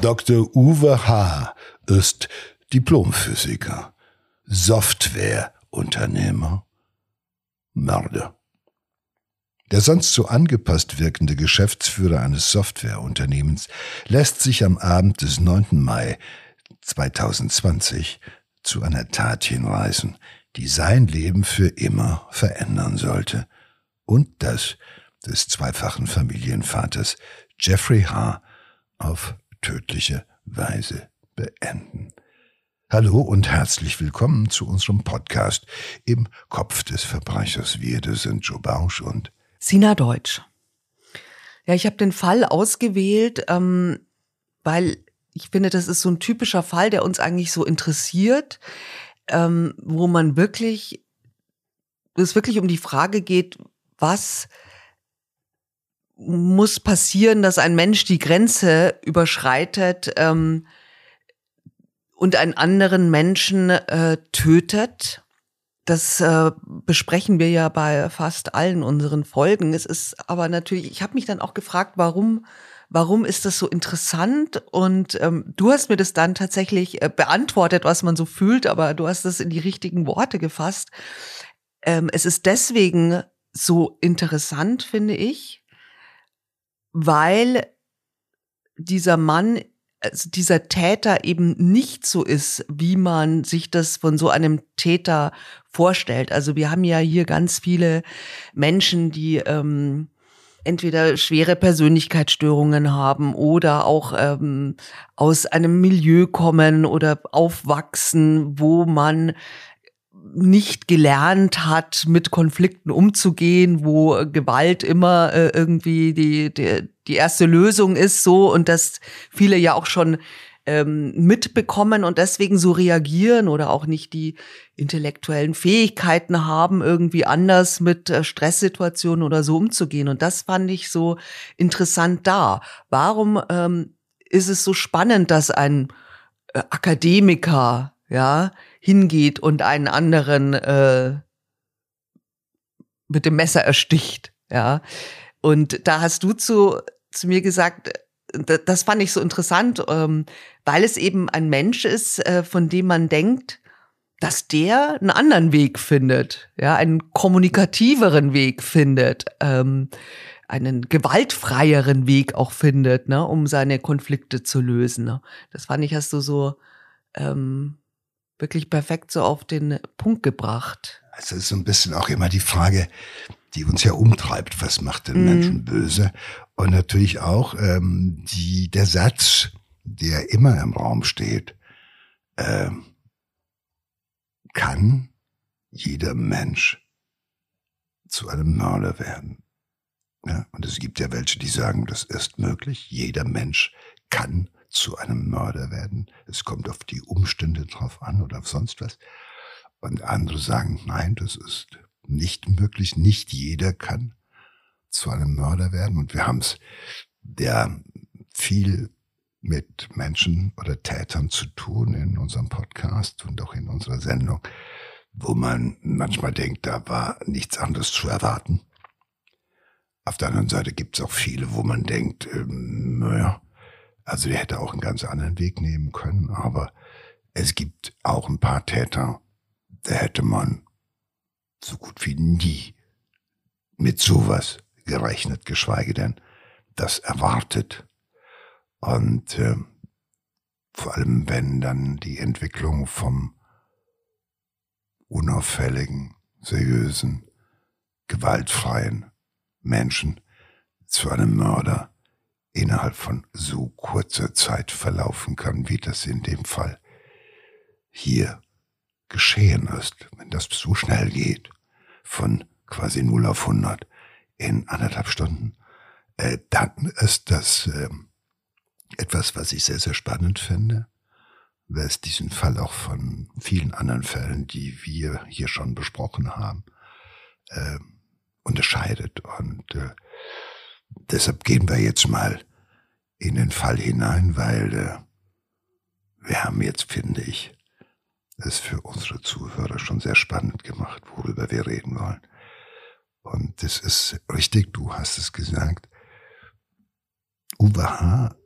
Dr. Uwe H. ist Diplomphysiker, Softwareunternehmer, Mörder. Der sonst so angepasst wirkende Geschäftsführer eines Softwareunternehmens lässt sich am Abend des 9. Mai 2020 zu einer Tat hinreißen, die sein Leben für immer verändern sollte und das des zweifachen Familienvaters Jeffrey H. auf tödliche Weise beenden. Hallo und herzlich willkommen zu unserem Podcast im Kopf des Verbrechers. Wir, das sind Joe Bausch und Sina Deutsch. Ja, ich habe den Fall ausgewählt, ähm, weil ich finde, das ist so ein typischer Fall, der uns eigentlich so interessiert, ähm, wo man wirklich, es wirklich um die Frage geht, was muss passieren, dass ein Mensch die Grenze überschreitet ähm, und einen anderen Menschen äh, tötet. Das äh, besprechen wir ja bei fast allen unseren Folgen. Es ist aber natürlich, ich habe mich dann auch gefragt, warum, warum ist das so interessant? Und ähm, du hast mir das dann tatsächlich äh, beantwortet, was man so fühlt, aber du hast das in die richtigen Worte gefasst. Ähm, es ist deswegen so interessant, finde ich, weil dieser Mann, also dieser Täter eben nicht so ist, wie man sich das von so einem Täter vorstellt. Also wir haben ja hier ganz viele Menschen, die ähm, entweder schwere Persönlichkeitsstörungen haben oder auch ähm, aus einem Milieu kommen oder aufwachsen, wo man nicht gelernt hat, mit Konflikten umzugehen, wo Gewalt immer äh, irgendwie die, die, die erste Lösung ist, so und dass viele ja auch schon ähm, mitbekommen und deswegen so reagieren oder auch nicht die intellektuellen Fähigkeiten haben, irgendwie anders mit äh, Stresssituationen oder so umzugehen. Und das fand ich so interessant da. Warum ähm, ist es so spannend, dass ein äh, Akademiker, ja, hingeht und einen anderen äh, mit dem Messer ersticht, ja. Und da hast du zu, zu mir gesagt, das fand ich so interessant, ähm, weil es eben ein Mensch ist, äh, von dem man denkt, dass der einen anderen Weg findet, ja, einen kommunikativeren Weg findet, ähm, einen gewaltfreieren Weg auch findet, ne, um seine Konflikte zu lösen. Ne. Das fand ich, hast du so ähm, wirklich perfekt so auf den Punkt gebracht. Also es ist so ein bisschen auch immer die Frage, die uns ja umtreibt, was macht den mhm. Menschen böse? Und natürlich auch ähm, die, der Satz, der immer im Raum steht, äh, kann jeder Mensch zu einem Mörder werden. Ja, und es gibt ja welche, die sagen, das ist möglich. Jeder Mensch kann zu einem Mörder werden. Es kommt auf die Umstände drauf an oder auf sonst was. Und andere sagen, nein, das ist nicht möglich. Nicht jeder kann zu einem Mörder werden. Und wir haben es der viel mit Menschen oder Tätern zu tun in unserem Podcast und auch in unserer Sendung, wo man manchmal denkt, da war nichts anderes zu erwarten. Auf der anderen Seite gibt es auch viele, wo man denkt, ähm, naja, also der hätte auch einen ganz anderen Weg nehmen können, aber es gibt auch ein paar Täter, da hätte man so gut wie nie mit sowas gerechnet, geschweige denn das erwartet. Und äh, vor allem, wenn dann die Entwicklung vom unauffälligen, seriösen, gewaltfreien Menschen zu einem Mörder innerhalb von so kurzer Zeit verlaufen kann, wie das in dem Fall hier geschehen ist, wenn das so schnell geht, von quasi 0 auf 100 in anderthalb Stunden, äh, dann ist das äh, etwas, was ich sehr, sehr spannend finde, weil es diesen Fall auch von vielen anderen Fällen, die wir hier schon besprochen haben, äh, unterscheidet. Und äh, deshalb gehen wir jetzt mal in den Fall hinein, weil äh, wir haben jetzt, finde ich, es für unsere Zuhörer schon sehr spannend gemacht, worüber wir reden wollen. Und das ist richtig, du hast es gesagt. Uwe H.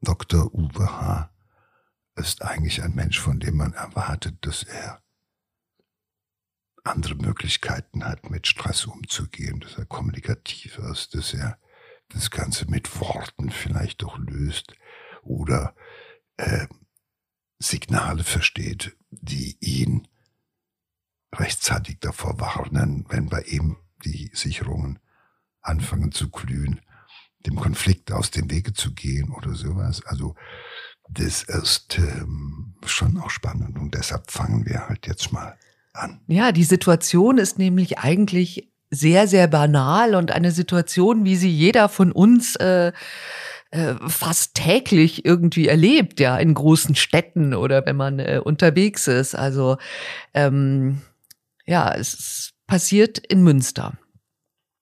Dr. Uwe H. ist eigentlich ein Mensch, von dem man erwartet, dass er andere Möglichkeiten hat, mit Stress umzugehen, dass er kommunikativ ist, dass er das Ganze mit Worten vielleicht auch löst oder äh, Signale versteht, die ihn rechtzeitig davor warnen, wenn bei ihm die Sicherungen anfangen zu glühen, dem Konflikt aus dem Wege zu gehen oder sowas. Also das ist ähm, schon auch spannend und deshalb fangen wir halt jetzt mal an. Ja, die Situation ist nämlich eigentlich sehr, sehr banal und eine Situation, wie sie jeder von uns äh, äh, fast täglich irgendwie erlebt, ja, in großen Städten oder wenn man äh, unterwegs ist. Also ähm, ja, es passiert in Münster.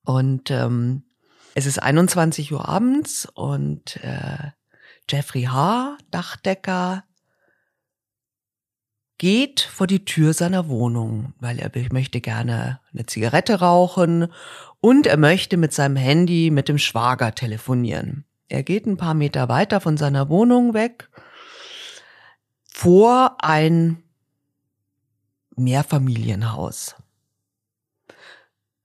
Und ähm, es ist 21 Uhr abends und äh, Jeffrey H., Dachdecker, geht vor die Tür seiner Wohnung, weil er möchte gerne eine Zigarette rauchen und er möchte mit seinem Handy mit dem Schwager telefonieren. Er geht ein paar Meter weiter von seiner Wohnung weg vor ein Mehrfamilienhaus.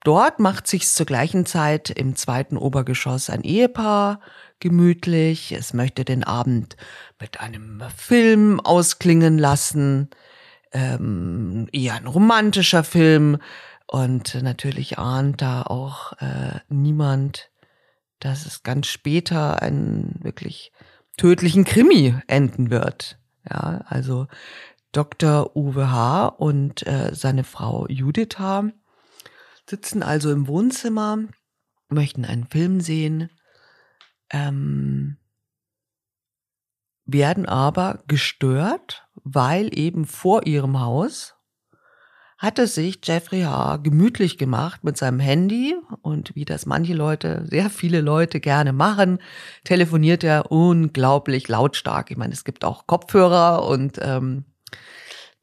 Dort macht sich's zur gleichen Zeit im zweiten Obergeschoss ein Ehepaar gemütlich. Es möchte den Abend mit einem Film ausklingen lassen, ähm, eher ein romantischer Film. Und natürlich ahnt da auch äh, niemand, dass es ganz später einen wirklich tödlichen Krimi enden wird. Ja, also Dr. Uwe H. und äh, seine Frau Judith H. sitzen also im Wohnzimmer, möchten einen Film sehen, ähm, werden aber gestört, weil eben vor ihrem Haus hatte sich Jeffrey H. gemütlich gemacht mit seinem Handy und wie das manche Leute, sehr viele Leute gerne machen, telefoniert er unglaublich lautstark. Ich meine, es gibt auch Kopfhörer und ähm,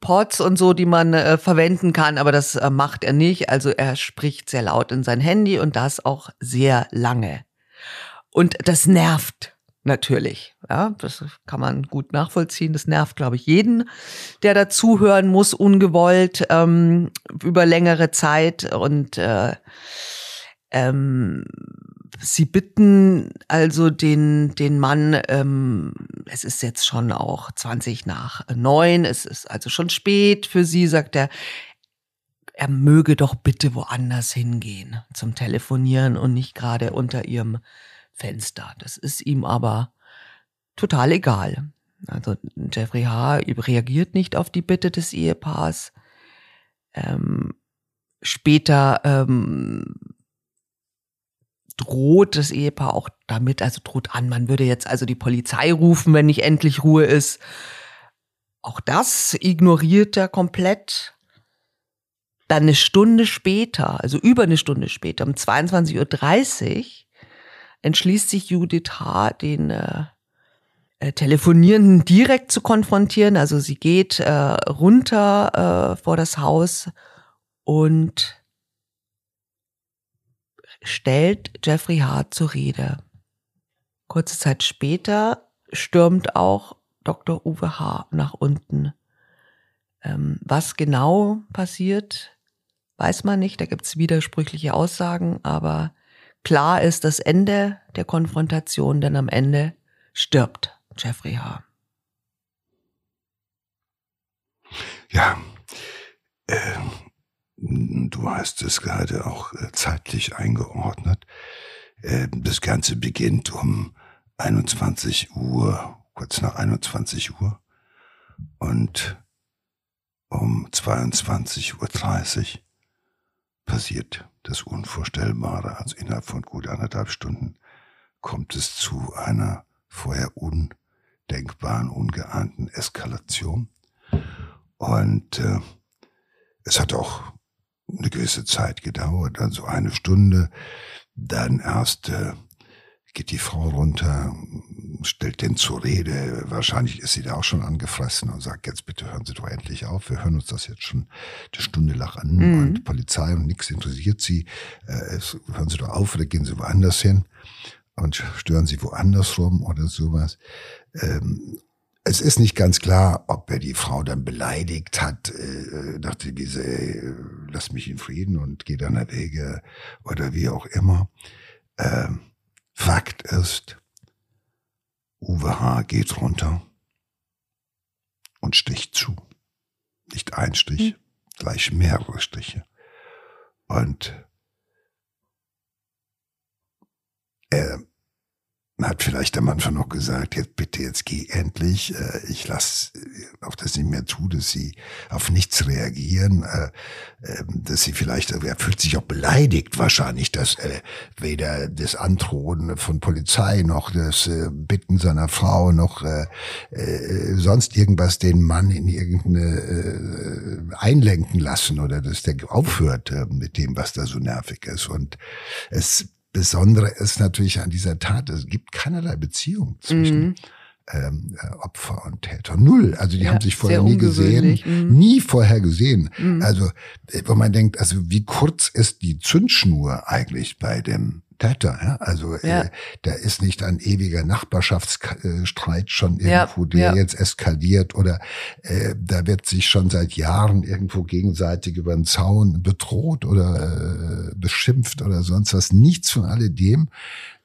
Pods und so, die man äh, verwenden kann, aber das äh, macht er nicht. Also er spricht sehr laut in sein Handy und das auch sehr lange. Und das nervt natürlich. Ja, das kann man gut nachvollziehen. Das nervt, glaube ich, jeden, der dazuhören muss, ungewollt ähm, über längere Zeit. Und äh, ähm, sie bitten also den, den Mann, ähm, es ist jetzt schon auch 20 nach neun, es ist also schon spät für sie, sagt er, er möge doch bitte woanders hingehen zum Telefonieren und nicht gerade unter ihrem Fenster. Das ist ihm aber total egal. Also Jeffrey H. reagiert nicht auf die Bitte des Ehepaars. Ähm, später ähm, droht das Ehepaar auch damit, also droht an, man würde jetzt also die Polizei rufen, wenn nicht endlich Ruhe ist. Auch das ignoriert er komplett. Dann eine Stunde später, also über eine Stunde später, um 22.30 Uhr, entschließt sich Judith H., den äh, äh, Telefonierenden direkt zu konfrontieren. Also sie geht äh, runter äh, vor das Haus und stellt Jeffrey Hart zur Rede. Kurze Zeit später stürmt auch Dr. Uwe H. nach unten. Ähm, was genau passiert, weiß man nicht. Da gibt es widersprüchliche Aussagen, aber klar ist das Ende der Konfrontation, denn am Ende stirbt Jeffrey H. Ja, äh, du hast es gerade auch äh, zeitlich eingeordnet. Äh, das Ganze beginnt um 21 Uhr, kurz nach 21 Uhr und um 22.30 Uhr passiert das Unvorstellbare. Also innerhalb von gut anderthalb Stunden kommt es zu einer vorher un denkbaren, ungeahnten Eskalation. Und äh, es hat auch eine gewisse Zeit gedauert, also eine Stunde. Dann erst äh, geht die Frau runter, stellt den zur Rede. Wahrscheinlich ist sie da auch schon angefressen und sagt, jetzt bitte hören Sie doch endlich auf. Wir hören uns das jetzt schon eine Stunde lang an mhm. und Polizei und nichts interessiert Sie. Äh, hören Sie doch auf oder gehen Sie woanders hin. und stören sie woanders rum oder sowas. Ähm, es ist nicht ganz klar, ob er die Frau dann beleidigt hat, äh, dachte diese, äh, lass mich in Frieden und geh deiner Wege oder wie auch immer. Ähm, Fakt ist, Uwe H. geht runter und sticht zu. Nicht ein Stich, hm. gleich mehrere Stiche. Und er hat vielleicht am Anfang noch gesagt, jetzt bitte, jetzt geh endlich. Äh, ich lasse auch das nicht mehr zu, dass sie auf nichts reagieren, äh, ähm, dass sie vielleicht, er fühlt sich auch beleidigt wahrscheinlich, dass äh, weder das Androhen von Polizei noch das Bitten seiner Frau noch sonst irgendwas den Mann in irgendeine einlenken lassen oder dass der aufhört mit dem, was da so nervig ist. Und es Besondere ist natürlich an dieser Tat, es gibt keinerlei Beziehung zwischen mhm. ähm, äh, Opfer und Täter. Null. Also die ja, haben sich vorher nie gesehen, mhm. nie vorher gesehen. Mhm. Also wo man denkt, also wie kurz ist die Zündschnur eigentlich bei dem Täter. Ja? Also ja. Äh, da ist nicht ein ewiger Nachbarschaftsstreit schon irgendwo, ja, der ja. jetzt eskaliert oder äh, da wird sich schon seit Jahren irgendwo gegenseitig über den Zaun bedroht oder äh, beschimpft oder sonst was. Nichts von alledem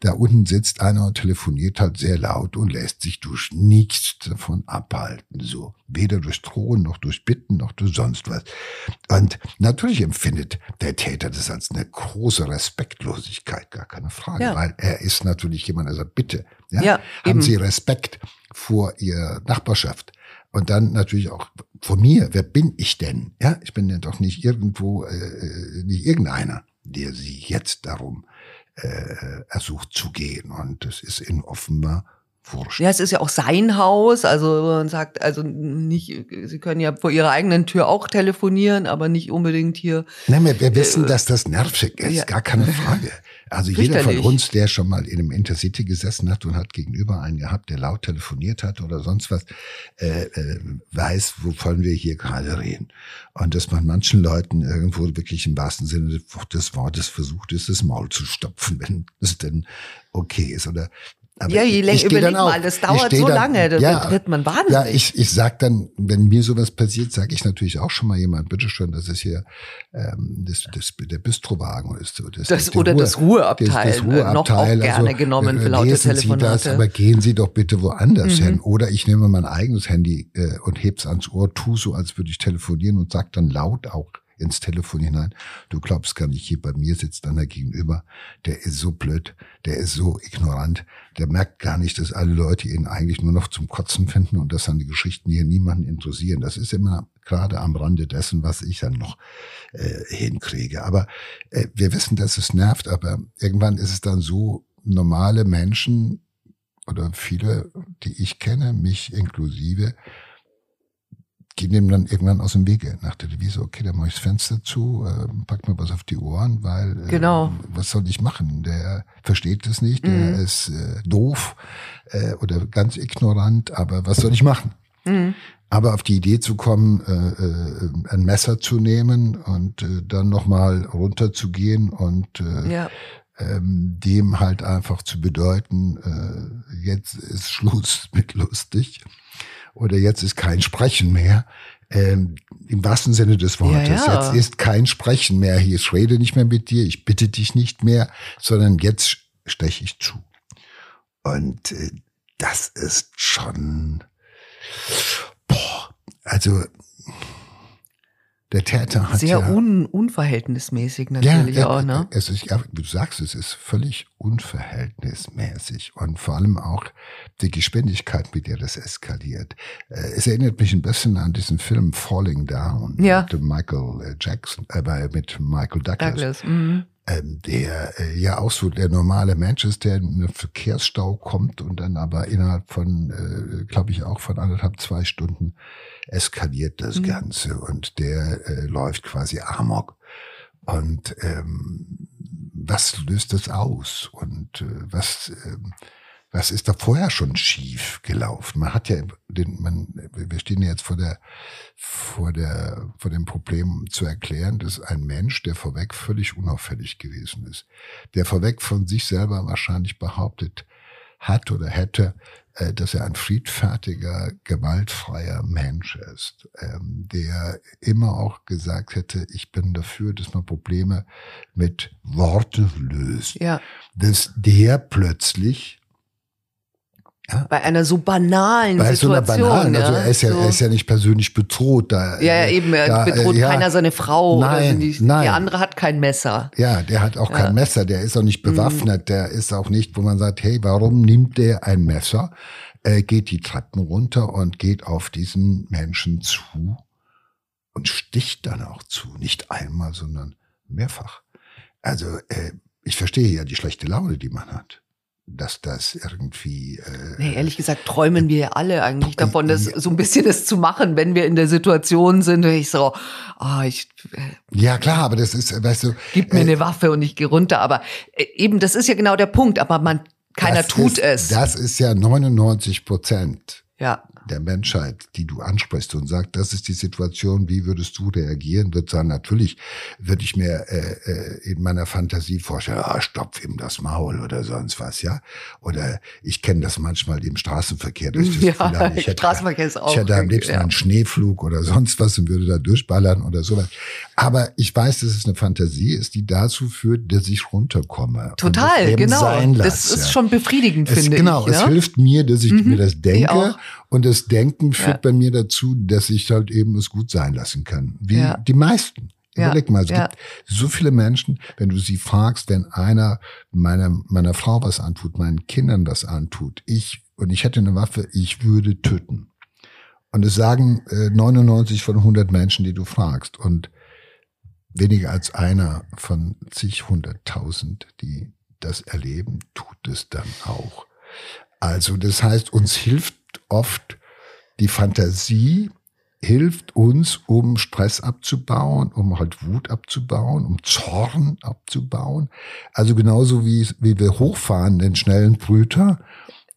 da unten sitzt einer und telefoniert halt sehr laut und lässt sich durch nichts davon abhalten. So. Weder durch Drohen, noch durch Bitten, noch durch sonst was. Und natürlich empfindet der Täter das als eine große Respektlosigkeit, gar keine Frage. Ja. Weil er ist natürlich jemand, der sagt, bitte, ja, ja haben eben. Sie Respekt vor Ihrer Nachbarschaft. Und dann natürlich auch vor mir, wer bin ich denn? Ja, ich bin ja doch nicht irgendwo, äh, äh nicht irgendeiner, der sie jetzt darum äh, ersucht zu gehen. Und das ist in offenbar wurscht. Ja, es ist ja auch sein Haus, also man sagt, also nicht, Sie können ja vor Ihrer eigenen Tür auch telefonieren, aber nicht unbedingt hier. Nein, wir, wir wissen, äh, dass das nervig ist, ja. gar keine Frage. Also jeder von uns, der schon mal in einem Intercity gesessen hat und hat gegenüber einen gehabt, der laut telefoniert hat oder sonst was, äh, äh, weiß, wovon wir hier gerade reden. Und dass man manchen Leuten irgendwo wirklich im wahrsten Sinne des Wortes versucht ist, das Maul zu stopfen, wenn es denn okay ist. Oder aber ja, je länger, überleg mal, das dauert so dann, lange, da ja, wird man wahnsinnig. Ja, ich, ich sag dann, wenn mir sowas passiert, sage ich natürlich auch schon mal jemand, bitteschön, das ist hier ähm, das, das, der Bistrowagen ist so. Das, das, oder Ruhe, das Ruheabteil, das, das Ruheabteil noch auch gerne also, genommen für laute lesen Telefonate. Sie das, aber gehen Sie doch bitte woanders mhm. hin. Oder ich nehme mein eigenes Handy äh, und heb's ans Ohr, tu so, als würde ich telefonieren und sag dann laut auch ins Telefon hinein. Du glaubst gar nicht, hier bei mir sitzt einer gegenüber, der ist so blöd, der ist so ignorant, der merkt gar nicht, dass alle Leute ihn eigentlich nur noch zum Kotzen finden und dass seine Geschichten hier niemanden interessieren. Das ist immer gerade am Rande dessen, was ich dann noch äh, hinkriege. Aber äh, wir wissen, dass es nervt, aber irgendwann ist es dann so, normale Menschen oder viele, die ich kenne, mich inklusive, gehen dem dann irgendwann aus dem Wege nach der Devise, okay, dann mache ich das Fenster zu, äh, pack mir was auf die Ohren, weil äh, genau. was soll ich machen? Der versteht es nicht, der mhm. ist äh, doof äh, oder ganz ignorant, aber was soll ich machen? Mhm. Aber auf die Idee zu kommen, äh, äh, ein Messer zu nehmen und äh, dann nochmal runterzugehen und äh, ja. ähm, dem halt einfach zu bedeuten, äh, jetzt ist Schluss mit lustig oder jetzt ist kein Sprechen mehr. Ähm, Im wahrsten Sinne des Wortes. Ja, ja. Jetzt ist kein Sprechen mehr. Hier, ich rede nicht mehr mit dir, ich bitte dich nicht mehr, sondern jetzt steche ich zu. Und äh, das ist schon, boah, also der Täter hat sehr ja, un, unverhältnismäßig natürlich ja, auch, ne? Es ist, ja, du sagst, es ist völlig unverhältnismäßig und vor allem auch die Geschwindigkeit, mit der das eskaliert. Äh, es erinnert mich ein bisschen an diesen Film Falling Down ja. mit Michael äh, Jackson, äh, mit Michael Douglas. Douglas mhm. Ähm, der äh, ja auch so der normale Mensch ist, der in einen Verkehrsstau kommt und dann aber innerhalb von, äh, glaube ich, auch von anderthalb, zwei Stunden eskaliert das mhm. Ganze und der äh, läuft quasi amok. Und ähm, was löst das aus? Und äh, was, äh, was ist da vorher schon schief gelaufen? Man hat ja den, man, wir stehen jetzt vor der, vor der, vor dem Problem zu erklären, dass ein Mensch, der vorweg völlig unauffällig gewesen ist, der vorweg von sich selber wahrscheinlich behauptet hat oder hätte, äh, dass er ein friedfertiger, gewaltfreier Mensch ist, ähm, der immer auch gesagt hätte, ich bin dafür, dass man Probleme mit Worten löst. Ja. Dass der plötzlich ja. Bei einer so banalen Bei Situation. So banalen, also er ist ja, so. er ist ja nicht persönlich bedroht. Da, ja, ja eben, er da, bedroht ja, keiner seine Frau. Nein, die, nein. Der andere hat kein Messer. Ja, der hat auch ja. kein Messer, der ist auch nicht mhm. bewaffnet, der ist auch nicht, wo man sagt, hey, warum nimmt der ein Messer? Er geht die Treppen runter und geht auf diesen Menschen zu und sticht dann auch zu. Nicht einmal, sondern mehrfach. Also, äh, ich verstehe ja die schlechte Laune, die man hat dass das irgendwie. Äh, nee, ehrlich gesagt träumen wir ja alle eigentlich davon, das so ein bisschen das zu machen, wenn wir in der Situation sind. Ich so, ah, oh, ich. Äh, ja klar, aber das ist, weißt du. Gib mir äh, eine Waffe und ich gehe runter. Aber äh, eben, das ist ja genau der Punkt. Aber man, keiner tut ist, es. Das ist ja 99 Prozent. Ja der Menschheit, die du ansprichst und sagst, das ist die Situation, wie würdest du reagieren, wird sagen, natürlich würde ich mir äh, äh, in meiner Fantasie vorstellen, ah, stopf ihm das Maul oder sonst was, ja. Oder ich kenne das manchmal im Straßenverkehr. Das ja, Gefühl, ich hätte, Straßenverkehr ist auch. Ich hätte am liebsten ja. einen Schneeflug oder sonst was und würde da durchballern oder sowas. Aber ich weiß, dass es eine Fantasie ist, die dazu führt, dass ich runterkomme. Total, genau. Das ist schon befriedigend, es, finde genau, ich. Genau, es hilft mir, dass ich mhm, mir das denke und das Denken führt ja. bei mir dazu, dass ich halt eben es gut sein lassen kann. Wie ja. die meisten. Überleg mal, es ja. gibt so viele Menschen, wenn du sie fragst, wenn einer meiner, meiner Frau was antut, meinen Kindern was antut, ich, und ich hätte eine Waffe, ich würde töten. Und es sagen äh, 99 von 100 Menschen, die du fragst. Und weniger als einer von zig hunderttausend, die das erleben, tut es dann auch. Also das heißt, uns hilft oft die Fantasie, hilft uns, um Stress abzubauen, um halt Wut abzubauen, um Zorn abzubauen. Also genauso wie, wie wir hochfahren, den schnellen Brüter,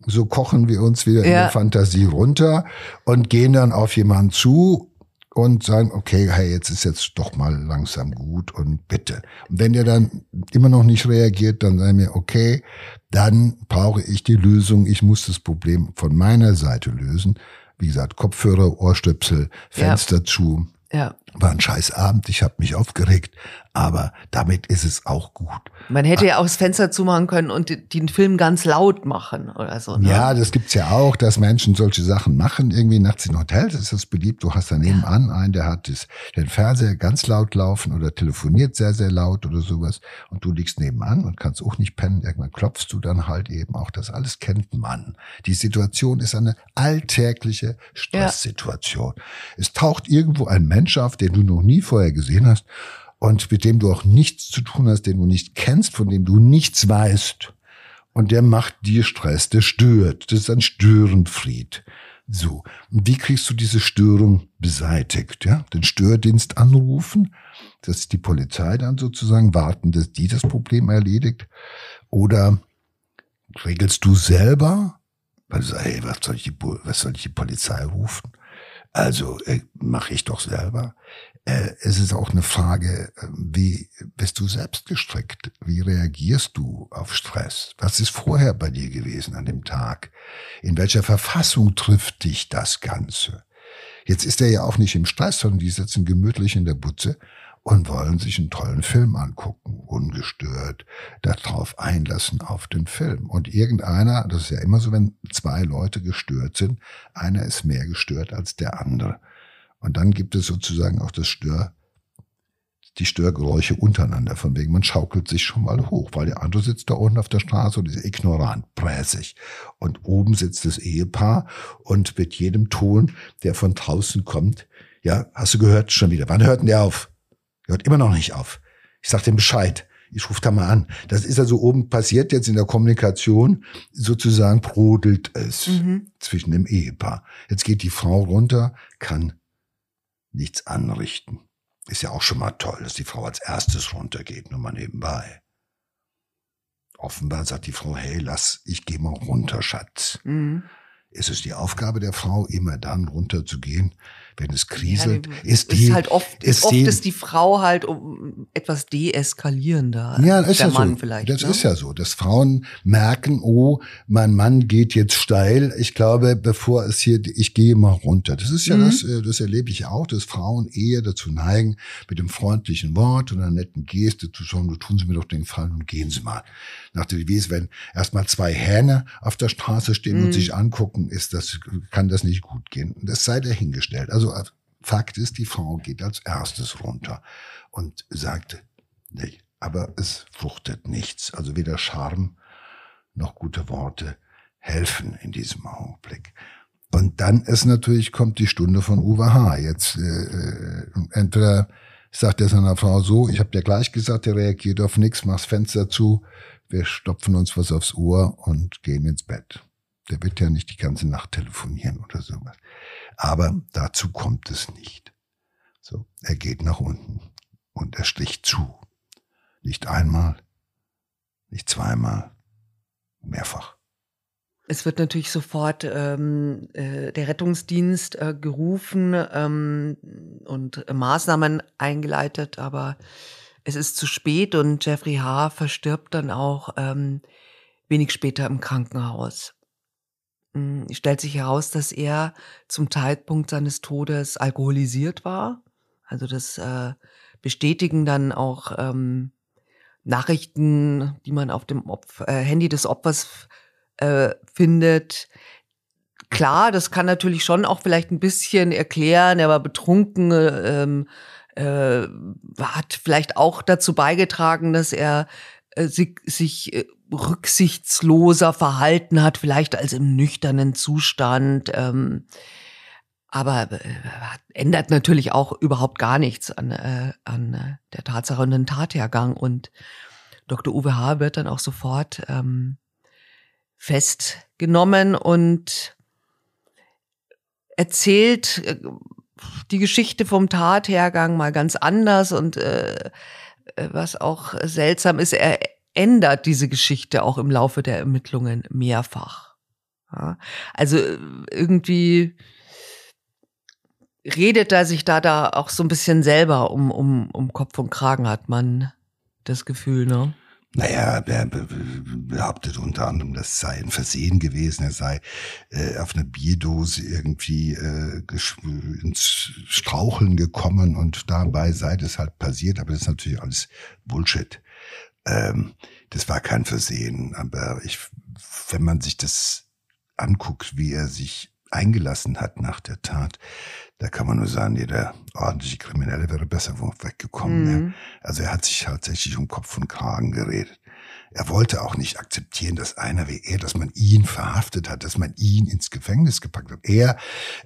so kochen wir uns wieder ja. in der Fantasie runter und gehen dann auf jemanden zu und sagen, okay, hey, jetzt ist jetzt doch mal langsam gut und bitte. Und wenn der dann immer noch nicht reagiert, dann sagen wir, okay, dann brauche ich die Lösung. Ich muss das Problem von meiner Seite lösen. Wie gesagt, Kopfhörer, Ohrstöpsel, Fenster ja. zu. Ja. War ein scheiß Abend, ich habe mich aufgeregt, aber damit ist es auch gut. Man hätte ja auch das Fenster zumachen können und den Film ganz laut machen oder so. Ne? Ja, das gibt's ja auch, dass Menschen solche Sachen machen. Irgendwie nachts in Hotels ist das beliebt. Du hast da nebenan ja. einen, der hat das, den Fernseher ganz laut laufen oder telefoniert sehr, sehr laut oder sowas. Und du liegst nebenan und kannst auch nicht pennen. Irgendwann klopfst du dann halt eben auch. Das alles kennt man. Die Situation ist eine alltägliche Stresssituation. Ja. Es taucht irgendwo ein Mensch auf, den du noch nie vorher gesehen hast und mit dem du auch nichts zu tun hast, den du nicht kennst, von dem du nichts weißt. Und der macht dir Stress, der stört. Das ist ein Störenfried. So. Und wie kriegst du diese Störung beseitigt? Ja, den Stördienst anrufen, dass die Polizei dann sozusagen warten, dass die das Problem erledigt. Oder regelst du selber? Weil du sagst, hey, was soll ich die, was soll ich die Polizei rufen? Also äh, mache ich doch selber. Äh, es ist auch eine Frage, äh, wie bist du selbst gestrickt? Wie reagierst du auf Stress? Was ist vorher bei dir gewesen an dem Tag? In welcher Verfassung trifft dich das Ganze? Jetzt ist er ja auch nicht im Stress, sondern die sitzen gemütlich in der Butze und wollen sich einen tollen Film angucken, ungestört, darauf einlassen auf den Film. Und irgendeiner, das ist ja immer so, wenn zwei Leute gestört sind, einer ist mehr gestört als der andere. Und dann gibt es sozusagen auch das Stör, die Störgeräusche untereinander, von wegen man schaukelt sich schon mal hoch, weil der andere sitzt da unten auf der Straße und ist ignorant, präsig. Und oben sitzt das Ehepaar und mit jedem Ton, der von draußen kommt, ja, hast du gehört, schon wieder. Wann hört denn der auf? Hört immer noch nicht auf. Ich sag dem Bescheid. Ich rufe da mal an. Das ist also oben passiert jetzt in der Kommunikation. Sozusagen brodelt es mhm. zwischen dem Ehepaar. Jetzt geht die Frau runter, kann nichts anrichten. Ist ja auch schon mal toll, dass die Frau als erstes runtergeht, nur mal nebenbei. offenbar sagt die Frau, hey, lass, ich gehe mal runter, Schatz. Mhm. Es ist die Aufgabe der Frau, immer dann runterzugehen, wenn es kriselt, ja, ist die, ist halt oft, ist, oft die, ist die Frau halt um etwas deeskalierender. Ja, das ist ja Mann so. Vielleicht, das ne? ist ja so, dass Frauen merken, oh, mein Mann geht jetzt steil. Ich glaube, bevor es hier, ich gehe mal runter. Das ist ja mhm. das, äh, das erlebe ich auch, dass Frauen eher dazu neigen, mit dem freundlichen Wort und einer netten Geste zu sagen, du tun Sie mir doch den Gefallen und gehen Sie mal. Nach der Devise, wenn erstmal zwei Hähne auf der Straße stehen mhm. und sich angucken, ist das, kann das nicht gut gehen. Das sei dahingestellt. Also also Fakt ist, die Frau geht als erstes runter und sagt, nee, aber es fruchtet nichts. Also weder Charme noch gute Worte helfen in diesem Augenblick. Und dann ist natürlich, kommt die Stunde von Uwe H. Jetzt äh, äh entweder sagt er seiner Frau so, ich habe dir gleich gesagt, er reagiert auf nichts, mach's Fenster zu, wir stopfen uns was aufs Ohr und gehen ins Bett. Der wird ja nicht die ganze Nacht telefonieren oder sowas. Aber dazu kommt es nicht. So, er geht nach unten und er sticht zu. Nicht einmal, nicht zweimal, mehrfach. Es wird natürlich sofort ähm, äh, der Rettungsdienst äh, gerufen ähm, und Maßnahmen eingeleitet, aber es ist zu spät und Jeffrey H. verstirbt dann auch ähm, wenig später im Krankenhaus. Hm, stellt sich heraus, dass er zum Zeitpunkt seines Todes alkoholisiert war. Also das äh, bestätigen dann auch ähm, Nachrichten, die man auf dem Opf äh, Handy des Opfers äh, findet. Klar, das kann natürlich schon auch vielleicht ein bisschen erklären. Er war betrunken, ähm, äh, hat vielleicht auch dazu beigetragen, dass er äh, sich, sich äh, rücksichtsloser verhalten hat, vielleicht als im nüchternen Zustand. Ähm, aber äh, ändert natürlich auch überhaupt gar nichts an, äh, an äh, der Tatsache und den Tathergang. Und Dr. Uwe H. wird dann auch sofort ähm, festgenommen und erzählt äh, die Geschichte vom Tathergang mal ganz anders und äh, was auch seltsam ist, er ändert diese Geschichte auch im Laufe der Ermittlungen mehrfach. Ja, also äh, irgendwie redet er sich da da auch so ein bisschen selber um, um, um Kopf und Kragen, hat man das Gefühl, ne? Naja, er behauptet unter anderem, das sei ein Versehen gewesen, er sei äh, auf einer Bierdose irgendwie äh, ins Straucheln gekommen und dabei sei das halt passiert, aber das ist natürlich alles Bullshit. Ähm, das war kein Versehen, aber ich, wenn man sich das anguckt, wie er sich eingelassen hat nach der Tat, da kann man nur sagen, jeder ordentliche Kriminelle wäre besser weggekommen. Mhm. Ne? Also er hat sich tatsächlich um Kopf und Kragen geredet. Er wollte auch nicht akzeptieren, dass einer wie er, dass man ihn verhaftet hat, dass man ihn ins Gefängnis gepackt hat. Er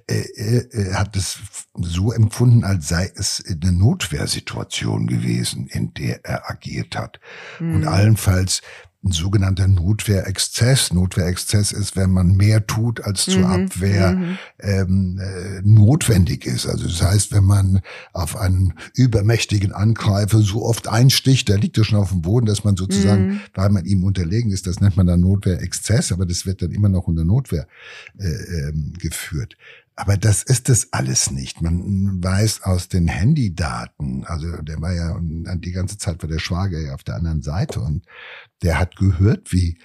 äh, äh, hat es so empfunden, als sei es eine Notwehrsituation gewesen, in der er agiert hat. Mhm. Und allenfalls ein sogenannter Notwehrexzess. Notwehrexzess ist, wenn man mehr tut, als zur mhm. Abwehr mhm. ähm, äh, notwendig ist. Also das heißt, wenn man auf einen übermächtigen Angreifer so oft einsticht, der liegt ja schon auf dem Boden, dass man sozusagen, mhm. weil man ihm unterlegen ist, das nennt man dann Notwehrexzess, aber das wird dann immer noch unter Notwehr äh, ähm, geführt. Aber das ist es alles nicht. Man weiß aus den Handydaten, also der war ja die ganze Zeit war der Schwager ja auf der anderen Seite und der hat gehört, wie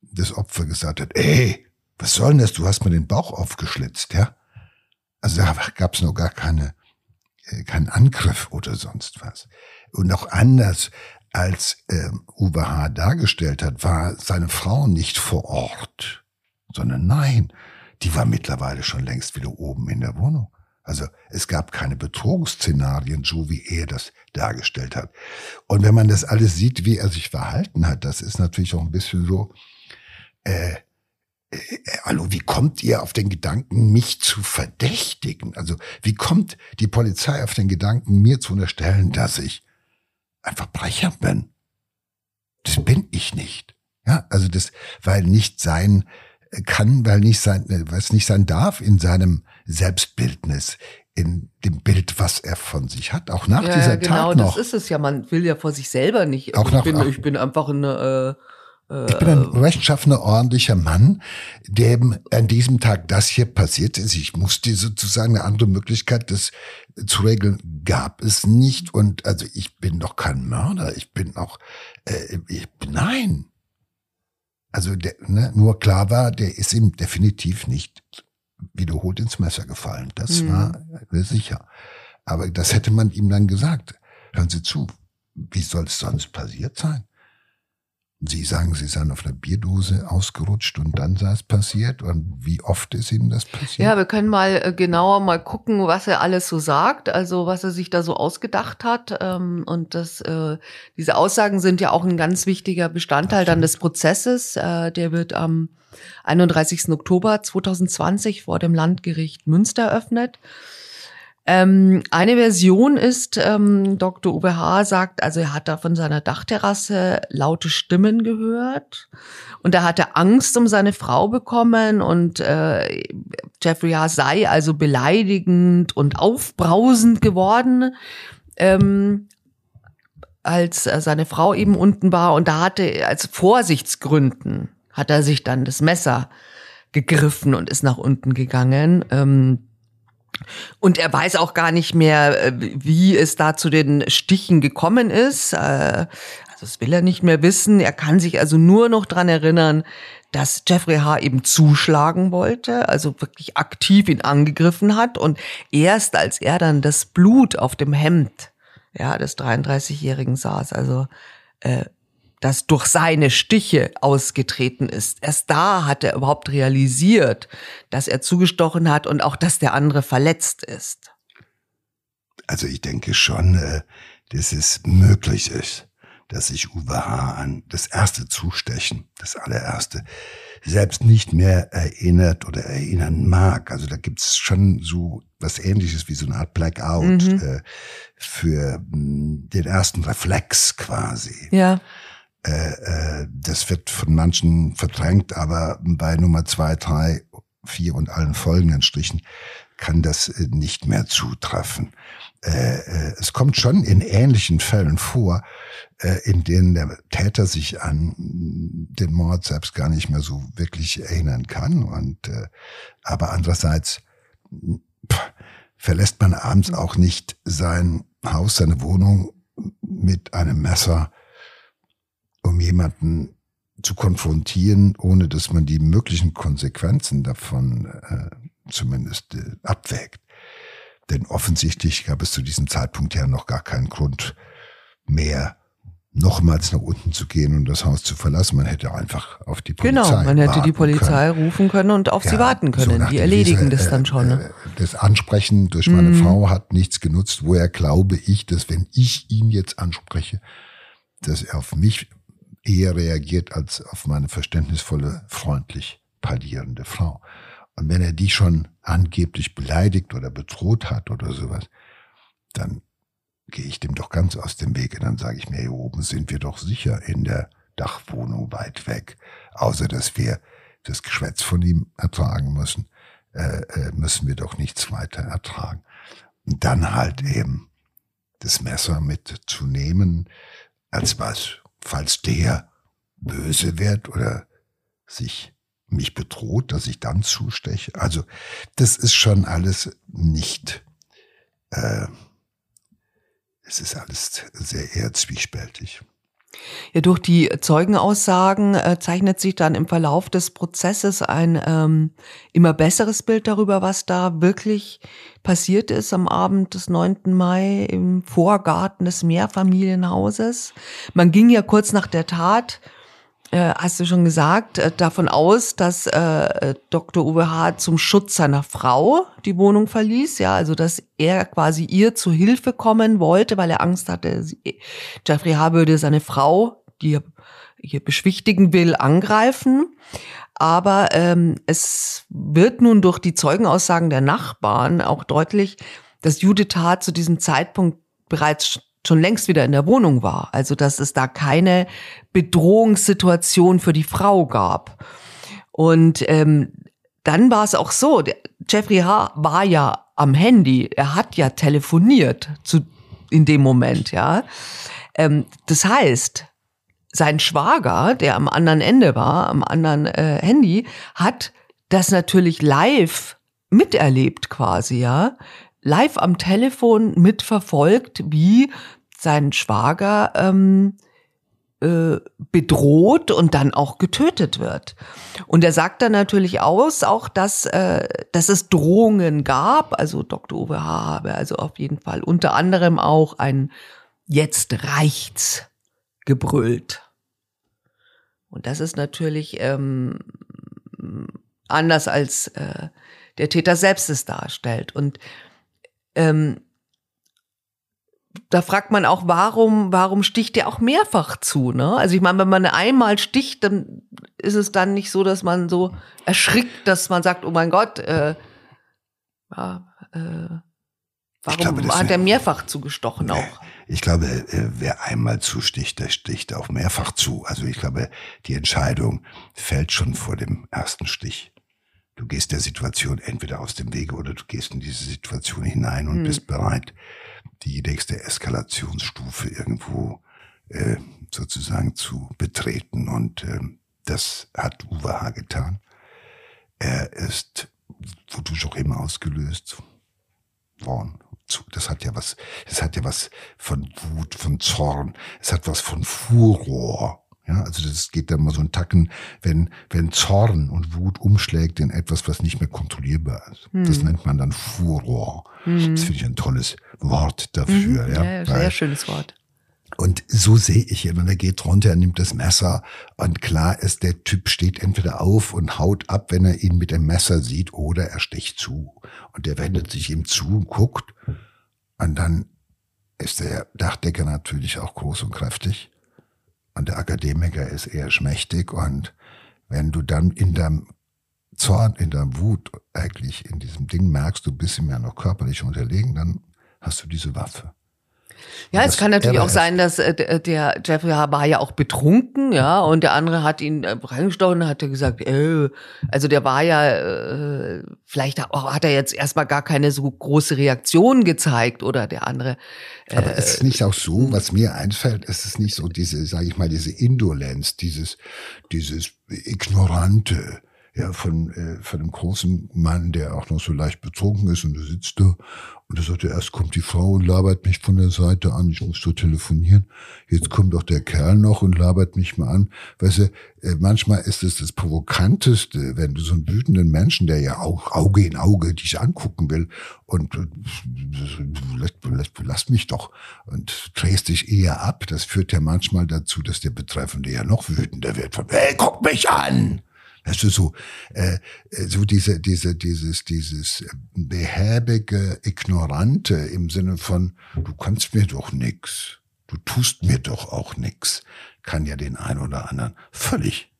das Opfer gesagt hat, ey, was soll denn das? Du hast mir den Bauch aufgeschlitzt, ja? Also da gab es noch gar keine, äh, keinen Angriff oder sonst was. Und auch anders als äh, Uwe H. dargestellt hat, war seine Frau nicht vor Ort, sondern nein, die war mittlerweile schon längst wieder oben in der Wohnung. Also es gab keine Betrugsszenarien, so wie er das dargestellt hat. Und wenn man das alles sieht, wie er sich verhalten hat, das ist natürlich auch ein bisschen so, äh, äh, hallo, wie kommt ihr auf den Gedanken, mich zu verdächtigen? Also wie kommt die Polizei auf den Gedanken, mir zu unterstellen, dass ich ein Verbrecher bin? Das bin ich nicht. Ja, also das, weil nicht sein kann, weil nicht sein, was nicht sein darf in seinem Selbstbildnis, in dem Bild, was er von sich hat, auch nach ja, dieser genau, Tat noch. Genau, das ist es ja. Man will ja vor sich selber nicht. Auch ich, nach, bin, ich bin einfach ein, äh, ich bin ein rechtschaffener, ordentlicher Mann, dem an diesem Tag das hier passiert ist. Ich musste sozusagen eine andere Möglichkeit, das zu regeln, gab es nicht. Und also ich bin doch kein Mörder. Ich bin auch, äh, ich, nein. Also der, ne, nur klar war, der ist ihm definitiv nicht wiederholt ins Messer gefallen. Das mhm. war sicher. Aber das hätte man ihm dann gesagt. Hören Sie zu, wie soll es sonst passiert sein? Sie sagen, Sie seien auf einer Bierdose ausgerutscht und dann sei es passiert. Und wie oft ist Ihnen das passiert? Ja, wir können mal äh, genauer mal gucken, was er alles so sagt, also was er sich da so ausgedacht hat. Ähm, und das, äh, diese Aussagen sind ja auch ein ganz wichtiger Bestandteil Absolut. dann des Prozesses. Äh, der wird am 31. Oktober 2020 vor dem Landgericht Münster eröffnet. Ähm, eine Version ist, ähm, Dr. H. sagt, also er hat da von seiner Dachterrasse laute Stimmen gehört und er hatte Angst um seine Frau bekommen und äh, Jeffrey H. sei also beleidigend und aufbrausend geworden, ähm, als äh, seine Frau eben unten war und da hatte als Vorsichtsgründen hat er sich dann das Messer gegriffen und ist nach unten gegangen. Ähm, und er weiß auch gar nicht mehr, äh, wie es da zu den Stichen gekommen ist. Äh, also das will er nicht mehr wissen. Er kann sich also nur noch dran erinnern, dass Jeffrey H. eben zuschlagen wollte, also wirklich aktiv ihn angegriffen hat. Und erst als er dann das Blut auf dem Hemd ja, des 33-Jährigen saß, also äh, das durch seine Stiche ausgetreten ist. Erst da hat er überhaupt realisiert, dass er zugestochen hat und auch, dass der andere verletzt ist. Also ich denke schon, äh, dass es möglich ist, dass sich Uwe H. an das erste Zustechen, das allererste, selbst nicht mehr erinnert oder erinnern mag. Also da gibt's schon so was ähnliches wie so eine Art Blackout mhm. äh, für mh, den ersten Reflex quasi. Ja. Äh, äh, das wird von manchen verdrängt, aber bei Nummer zwei, drei, vier und allen folgenden Strichen kann das äh, nicht mehr zutreffen. Äh, es kommt schon in ähnlichen Fällen vor, in denen der Täter sich an den Mord selbst gar nicht mehr so wirklich erinnern kann. Und aber andererseits pff, verlässt man abends auch nicht sein Haus, seine Wohnung mit einem Messer um jemanden zu konfrontieren, ohne dass man die möglichen Konsequenzen davon äh, zumindest äh, abwägt. Denn offensichtlich gab es zu diesem Zeitpunkt ja noch gar keinen Grund mehr, nochmals nach unten zu gehen und das Haus zu verlassen. Man hätte einfach auf die Polizei Genau, man hätte die Polizei können. rufen können und auf ja, sie warten können. So die erledigen Wiese, das dann schon. Ne? Äh, das Ansprechen durch meine mhm. Frau hat nichts genutzt. Woher glaube ich, dass wenn ich ihn jetzt anspreche, dass er auf mich eher reagiert als auf meine verständnisvolle, freundlich parlierende Frau. Und wenn er die schon angeblich beleidigt oder bedroht hat oder sowas, dann gehe ich dem doch ganz aus dem Wege. Dann sage ich mir, hier oben sind wir doch sicher in der Dachwohnung weit weg. Außer dass wir das Geschwätz von ihm ertragen müssen, äh, äh, müssen wir doch nichts weiter ertragen. Und dann halt eben das Messer mitzunehmen, als was falls der böse wird oder sich mich bedroht, dass ich dann zusteche. Also das ist schon alles nicht, äh, es ist alles sehr eher zwiespältig. Ja, durch die Zeugenaussagen äh, zeichnet sich dann im Verlauf des Prozesses ein ähm, immer besseres Bild darüber, was da wirklich passiert ist am Abend des 9. Mai im Vorgarten des Mehrfamilienhauses. Man ging ja kurz nach der Tat äh, hast du schon gesagt, äh, davon aus, dass äh, Dr. Uwe H. zum Schutz seiner Frau die Wohnung verließ, ja, also dass er quasi ihr zu Hilfe kommen wollte, weil er Angst hatte, sie, Jeffrey H. würde seine Frau, die er hier beschwichtigen will, angreifen. Aber ähm, es wird nun durch die Zeugenaussagen der Nachbarn auch deutlich, dass Judith H. zu diesem Zeitpunkt bereits schon längst wieder in der Wohnung war. Also dass es da keine Bedrohungssituation für die Frau gab. Und ähm, dann war es auch so, Jeffrey H. war ja am Handy, er hat ja telefoniert zu, in dem Moment, ja. Ähm, das heißt, sein Schwager, der am anderen Ende war, am anderen äh, Handy, hat das natürlich live miterlebt quasi, ja. Live am Telefon mitverfolgt, wie sein Schwager ähm, äh, bedroht und dann auch getötet wird. Und er sagt dann natürlich aus, auch dass, äh, dass es Drohungen gab. Also Dr. Uwe H. habe also auf jeden Fall unter anderem auch ein Jetzt reicht's gebrüllt. Und das ist natürlich ähm, anders als äh, der Täter selbst es darstellt. Und ähm, da fragt man auch, warum, warum sticht der auch mehrfach zu? Ne? Also ich meine, wenn man einmal sticht, dann ist es dann nicht so, dass man so erschrickt, dass man sagt, oh mein Gott, äh, ja, äh, warum glaube, hat er mehrfach zugestochen nee, auch? Ich glaube, äh, wer einmal zusticht, der sticht auch mehrfach zu. Also ich glaube, die Entscheidung fällt schon vor dem ersten Stich. Du gehst der Situation entweder aus dem Wege oder du gehst in diese Situation hinein und hm. bist bereit, die nächste Eskalationsstufe irgendwo äh, sozusagen zu betreten. Und äh, das hat Uwe H. getan. Er ist wodurch auch immer ausgelöst worden. Das hat ja was, es hat ja was von Wut, von Zorn, es hat was von Furor. Ja, also das geht dann mal so ein Tacken, wenn, wenn Zorn und Wut umschlägt in etwas, was nicht mehr kontrollierbar ist. Hm. Das nennt man dann Furor. Hm. Das finde ich ein tolles Wort dafür. Mhm. Ja, ja, sehr Weil, schönes Wort. Und so sehe ich ihn. Und er geht runter, er nimmt das Messer. Und klar ist, der Typ steht entweder auf und haut ab, wenn er ihn mit dem Messer sieht, oder er sticht zu. Und er wendet sich ihm zu und guckt. Und dann ist der Dachdecker natürlich auch groß und kräftig. Und der Akademiker ist eher schmächtig. Und wenn du dann in deinem Zorn, in der Wut eigentlich in diesem Ding merkst, du bist ihm ja noch körperlich unterlegen, dann hast du diese Waffe. Ja, es kann natürlich auch sein, dass äh, der Jeffrey war ja auch betrunken, ja, und der andere hat ihn äh, reingestochen, hat er gesagt, äh, also der war ja, äh, vielleicht hat er jetzt erstmal gar keine so große Reaktion gezeigt oder der andere. Äh, Aber ist es nicht auch so, was mir einfällt, ist es nicht so diese, sage ich mal, diese Indolenz, dieses, dieses ignorante, ja, von, äh, von einem großen Mann, der auch noch so leicht betrunken ist und du sitzt da und er sagte, erst kommt die Frau und labert mich von der Seite an, ich muss so telefonieren. Jetzt kommt auch der Kerl noch und labert mich mal an. Weißt du, äh, manchmal ist es das Provokanteste, wenn du so einen wütenden Menschen, der ja auch Auge in Auge dich angucken will und äh, lass, lass, lass mich doch und drehst dich eher ab. Das führt ja manchmal dazu, dass der Betreffende ja noch wütender wird. Von, hey, guck mich an! Du, so, äh, äh, so diese, diese, dieses, dieses behäbige, ignorante im Sinne von, du kannst mir doch nix, du tust mir doch auch nix, kann ja den einen oder anderen völlig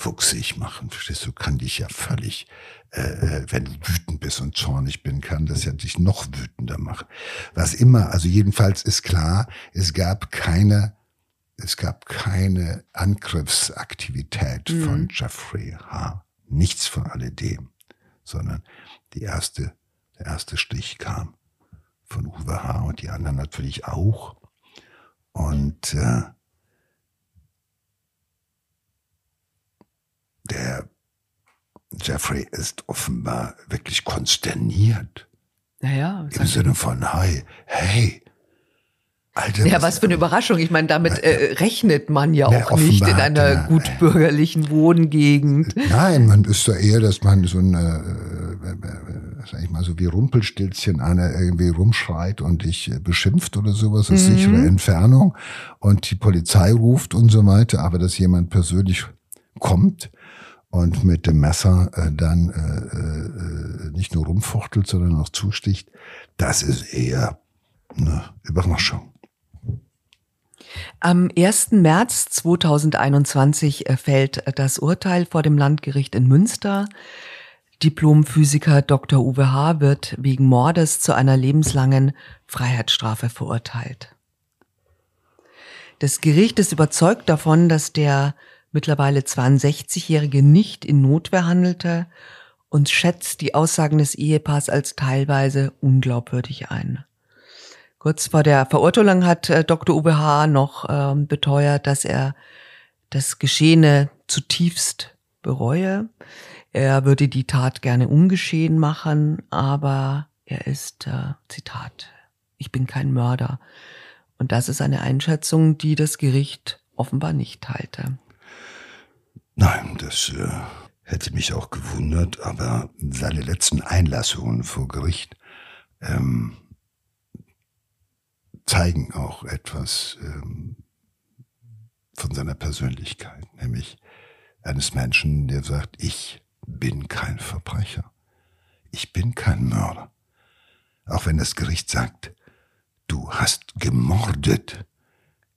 fuchsig machen, verstehst du, kann dich ja völlig, äh, äh, wenn du wütend bist und zornig bin, kann das ja dich noch wütender machen. Was immer, also jedenfalls ist klar, es gab keine es gab keine Angriffsaktivität mhm. von Jeffrey H. Nichts von alledem, sondern die erste, der erste Stich kam von Uwe H. und die anderen natürlich auch. Und äh, der Jeffrey ist offenbar wirklich konsterniert. Naja, Im Sinne von, hey, hey, Alter, ja, was für eine Überraschung. Ich meine, damit äh, rechnet man ja auch nicht in einer ja, gutbürgerlichen Wohngegend. Nein, man ist so eher, dass man so ein, äh, äh, sag ich mal, so wie Rumpelstilzchen einer irgendwie rumschreit und dich äh, beschimpft oder sowas aus mhm. sicherer Entfernung und die Polizei ruft und so weiter, aber dass jemand persönlich kommt und mit dem Messer äh, dann äh, äh, nicht nur rumfuchtelt, sondern auch zusticht, das ist eher eine Überraschung. Am 1. März 2021 äh, fällt äh, das Urteil vor dem Landgericht in Münster. Diplomphysiker Dr. Uwe H. wird wegen Mordes zu einer lebenslangen Freiheitsstrafe verurteilt. Das Gericht ist überzeugt davon, dass der mittlerweile 62-Jährige nicht in Notwehr handelte und schätzt die Aussagen des Ehepaars als teilweise unglaubwürdig ein. Kurz vor der Verurteilung hat äh, Dr. Uwe H. noch ähm, beteuert, dass er das Geschehene zutiefst bereue. Er würde die Tat gerne ungeschehen machen, aber er ist, äh, Zitat, ich bin kein Mörder. Und das ist eine Einschätzung, die das Gericht offenbar nicht teilte. Nein, das äh, hätte mich auch gewundert, aber seine letzten Einlassungen vor Gericht ähm, zeigen auch etwas ähm, von seiner Persönlichkeit, nämlich eines Menschen, der sagt, ich bin kein Verbrecher, ich bin kein Mörder. Auch wenn das Gericht sagt, du hast gemordet,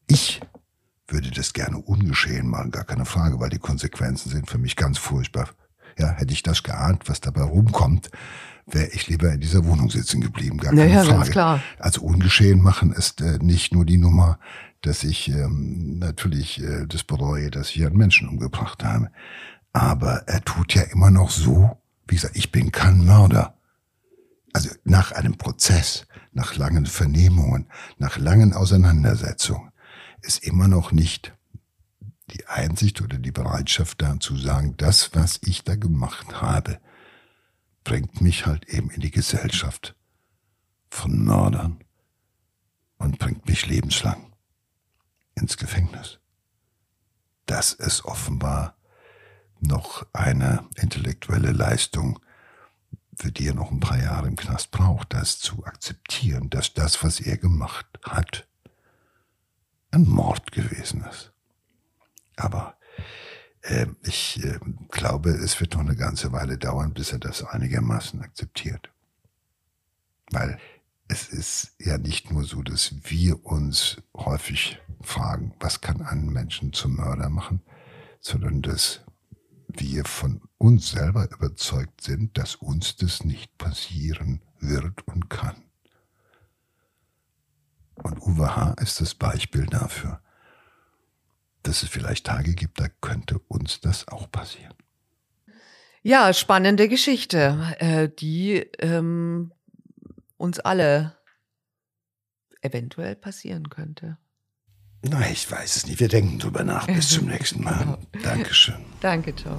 ich würde das gerne ungeschehen machen, gar keine Frage, weil die Konsequenzen sind für mich ganz furchtbar. Ja, hätte ich das geahnt, was dabei rumkommt, wäre ich lieber in dieser Wohnung sitzen geblieben, gar keine naja, Frage. Ganz klar. Also ungeschehen machen ist äh, nicht nur die Nummer, dass ich ähm, natürlich äh, das bereue, dass ich einen Menschen umgebracht habe. Aber er tut ja immer noch so, wie gesagt, ich bin kein Mörder. Also nach einem Prozess, nach langen Vernehmungen, nach langen Auseinandersetzungen ist immer noch nicht die Einsicht oder die Bereitschaft da zu sagen, das, was ich da gemacht habe, bringt mich halt eben in die Gesellschaft von Mördern und bringt mich lebenslang ins Gefängnis. Das ist offenbar noch eine intellektuelle Leistung, für die er noch ein paar Jahre im Knast braucht, das zu akzeptieren, dass das, was er gemacht hat, ein Mord gewesen ist. Aber ich äh, glaube, es wird noch eine ganze Weile dauern, bis er das einigermaßen akzeptiert. Weil es ist ja nicht nur so, dass wir uns häufig fragen, was kann einen Menschen zum Mörder machen, sondern dass wir von uns selber überzeugt sind, dass uns das nicht passieren wird und kann. Und Uwe H. ist das Beispiel dafür, dass es vielleicht Tage gibt, da könnte uns das auch passieren. Ja, spannende Geschichte, äh, die ähm, uns alle eventuell passieren könnte. Na, ich weiß es nicht. Wir denken drüber nach. Bis zum nächsten Mal. Dankeschön. Danke, ciao.